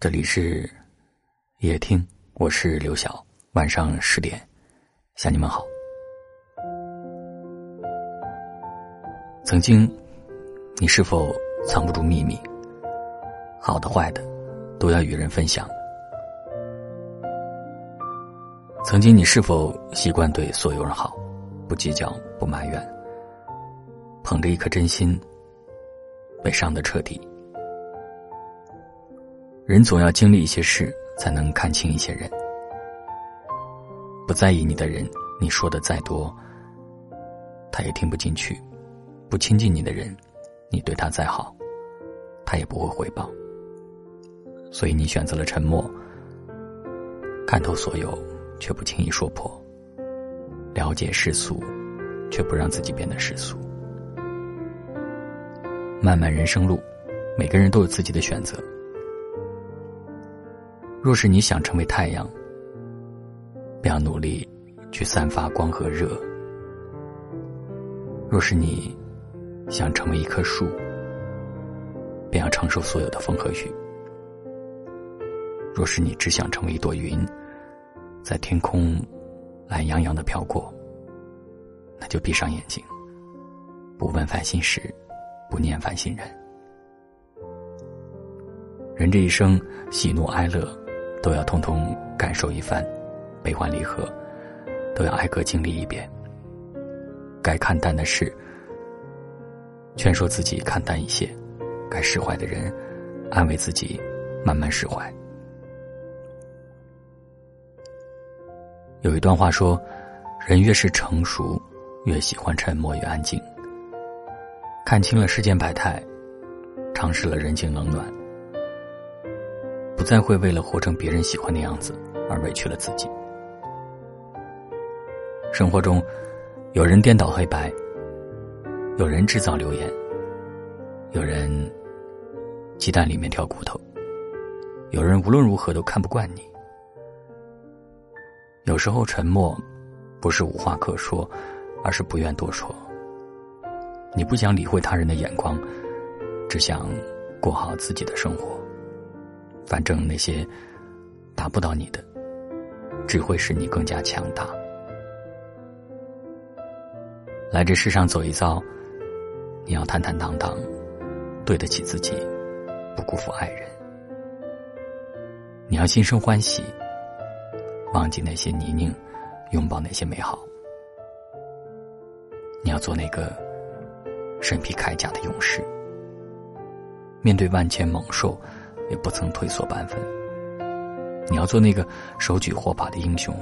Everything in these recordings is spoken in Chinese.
这里是夜听，我是刘晓。晚上十点，向你们好。曾经，你是否藏不住秘密？好的、坏的，都要与人分享。曾经，你是否习惯对所有人好，不计较，不埋怨，捧着一颗真心，被伤的彻底？人总要经历一些事，才能看清一些人。不在意你的人，你说的再多，他也听不进去；不亲近你的人，你对他再好，他也不会回报。所以你选择了沉默，看透所有，却不轻易说破；了解世俗，却不让自己变得世俗。漫漫人生路，每个人都有自己的选择。若是你想成为太阳，便要努力去散发光和热；若是你想成为一棵树，便要承受所有的风和雨；若是你只想成为一朵云，在天空懒洋洋的飘过，那就闭上眼睛，不问烦心事，不念烦心人。人这一生，喜怒哀乐。都要通通感受一番，悲欢离合，都要挨个经历一遍。该看淡的事，劝说自己看淡一些；该释怀的人，安慰自己慢慢释怀。有一段话说：“人越是成熟，越喜欢沉默与安静。看清了世间百态，尝试了人情冷暖。”不再会为了活成别人喜欢的样子而委屈了自己。生活中，有人颠倒黑白，有人制造流言，有人鸡蛋里面挑骨头，有人无论如何都看不惯你。有时候沉默，不是无话可说，而是不愿多说。你不想理会他人的眼光，只想过好自己的生活。反正那些打不到你的，只会使你更加强大。来这世上走一遭，你要坦坦荡荡，对得起自己，不辜负爱人。你要心生欢喜，忘记那些泥泞，拥抱那些美好。你要做那个身披铠甲的勇士，面对万千猛兽。也不曾退缩半分。你要做那个手举火把的英雄，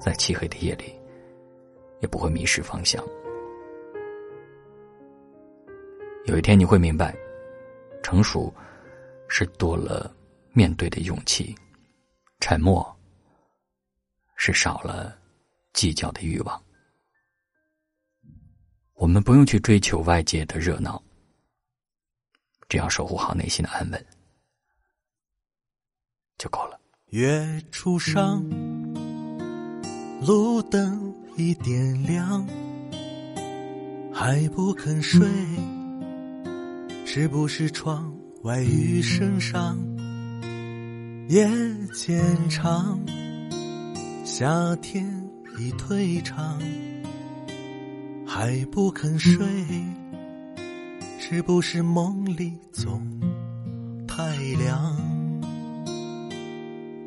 在漆黑的夜里，也不会迷失方向。有一天你会明白，成熟是多了面对的勇气，沉默是少了计较的欲望。我们不用去追求外界的热闹，只要守护好内心的安稳。就够了。月初上，路灯已点亮，还不肯睡，是不是窗外雨声上？夜渐长，夏天已退场，还不肯睡，是不是梦里总太凉？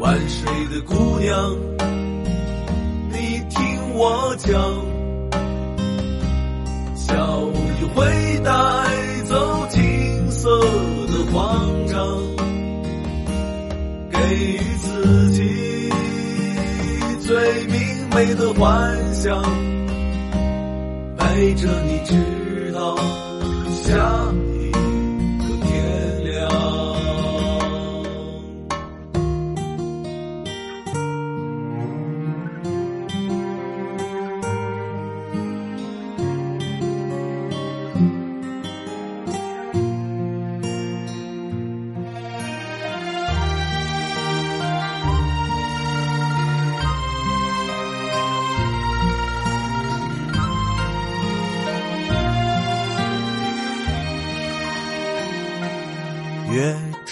万水的姑娘，你听我讲，笑意会带走金色的慌张，给予自己最明媚的幻想，陪着你直到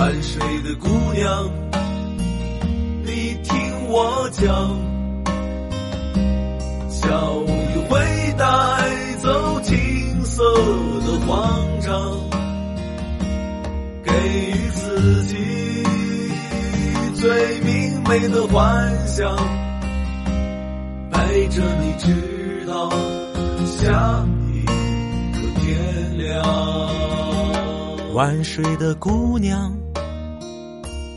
晚睡的姑娘，你听我讲，小雨会带走青涩的慌张，给予自己。最明媚的幻想，陪着你直到下一个天亮。晚睡的姑娘，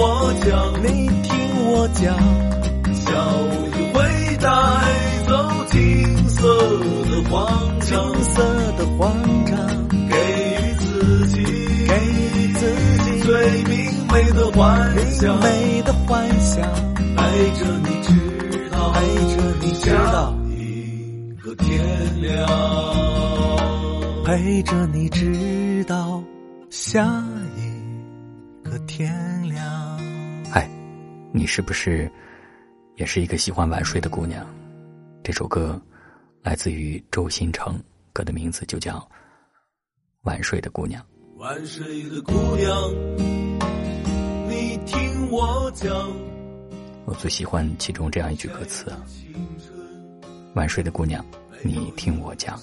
我讲，你听我讲，小雨会带走金色的慌张，金色的慌张，给予自己，给予自己最明。媚的幻想，美的幻想，陪着你直到陪着你直到一个天亮，陪着你直到下一个天你是不是也是一个喜欢晚睡的姑娘？这首歌来自于周新成，歌的名字就叫《晚睡的姑娘》。晚睡的姑娘。你听我讲，我最喜欢其中这样一句歌词：“晚睡的姑娘，你听我讲，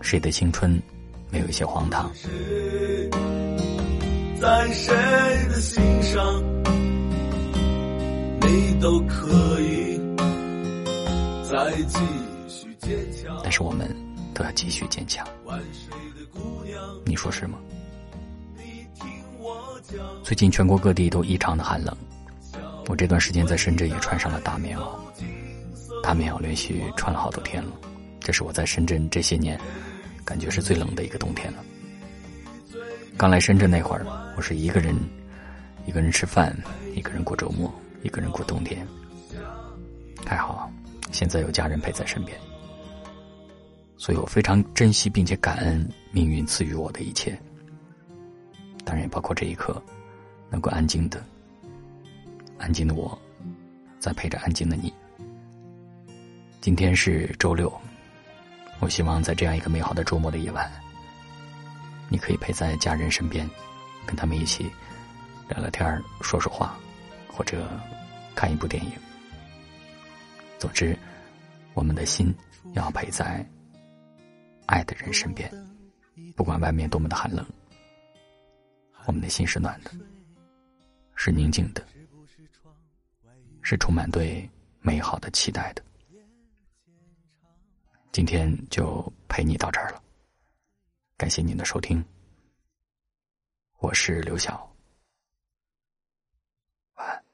谁的青春没有一些荒唐？在谁的心都可以再继续坚强。但是我们都要继续坚强。你说是吗？”最近全国各地都异常的寒冷，我这段时间在深圳也穿上了大棉袄，大棉袄连续穿了好多天了。这是我在深圳这些年感觉是最冷的一个冬天了。刚来深圳那会儿，我是一个人，一个人吃饭，一个人过周末，一个人过冬天。还好，现在有家人陪在身边，所以我非常珍惜并且感恩命运赐予我的一切。当然也包括这一刻，能够安静的、安静的我，在陪着安静的你。今天是周六，我希望在这样一个美好的周末的夜晚，你可以陪在家人身边，跟他们一起聊聊天说说话，或者看一部电影。总之，我们的心要陪在爱的人身边，不管外面多么的寒冷。我们的心是暖的，是宁静的，是充满对美好的期待的。今天就陪你到这儿了，感谢您的收听，我是刘晓，晚安。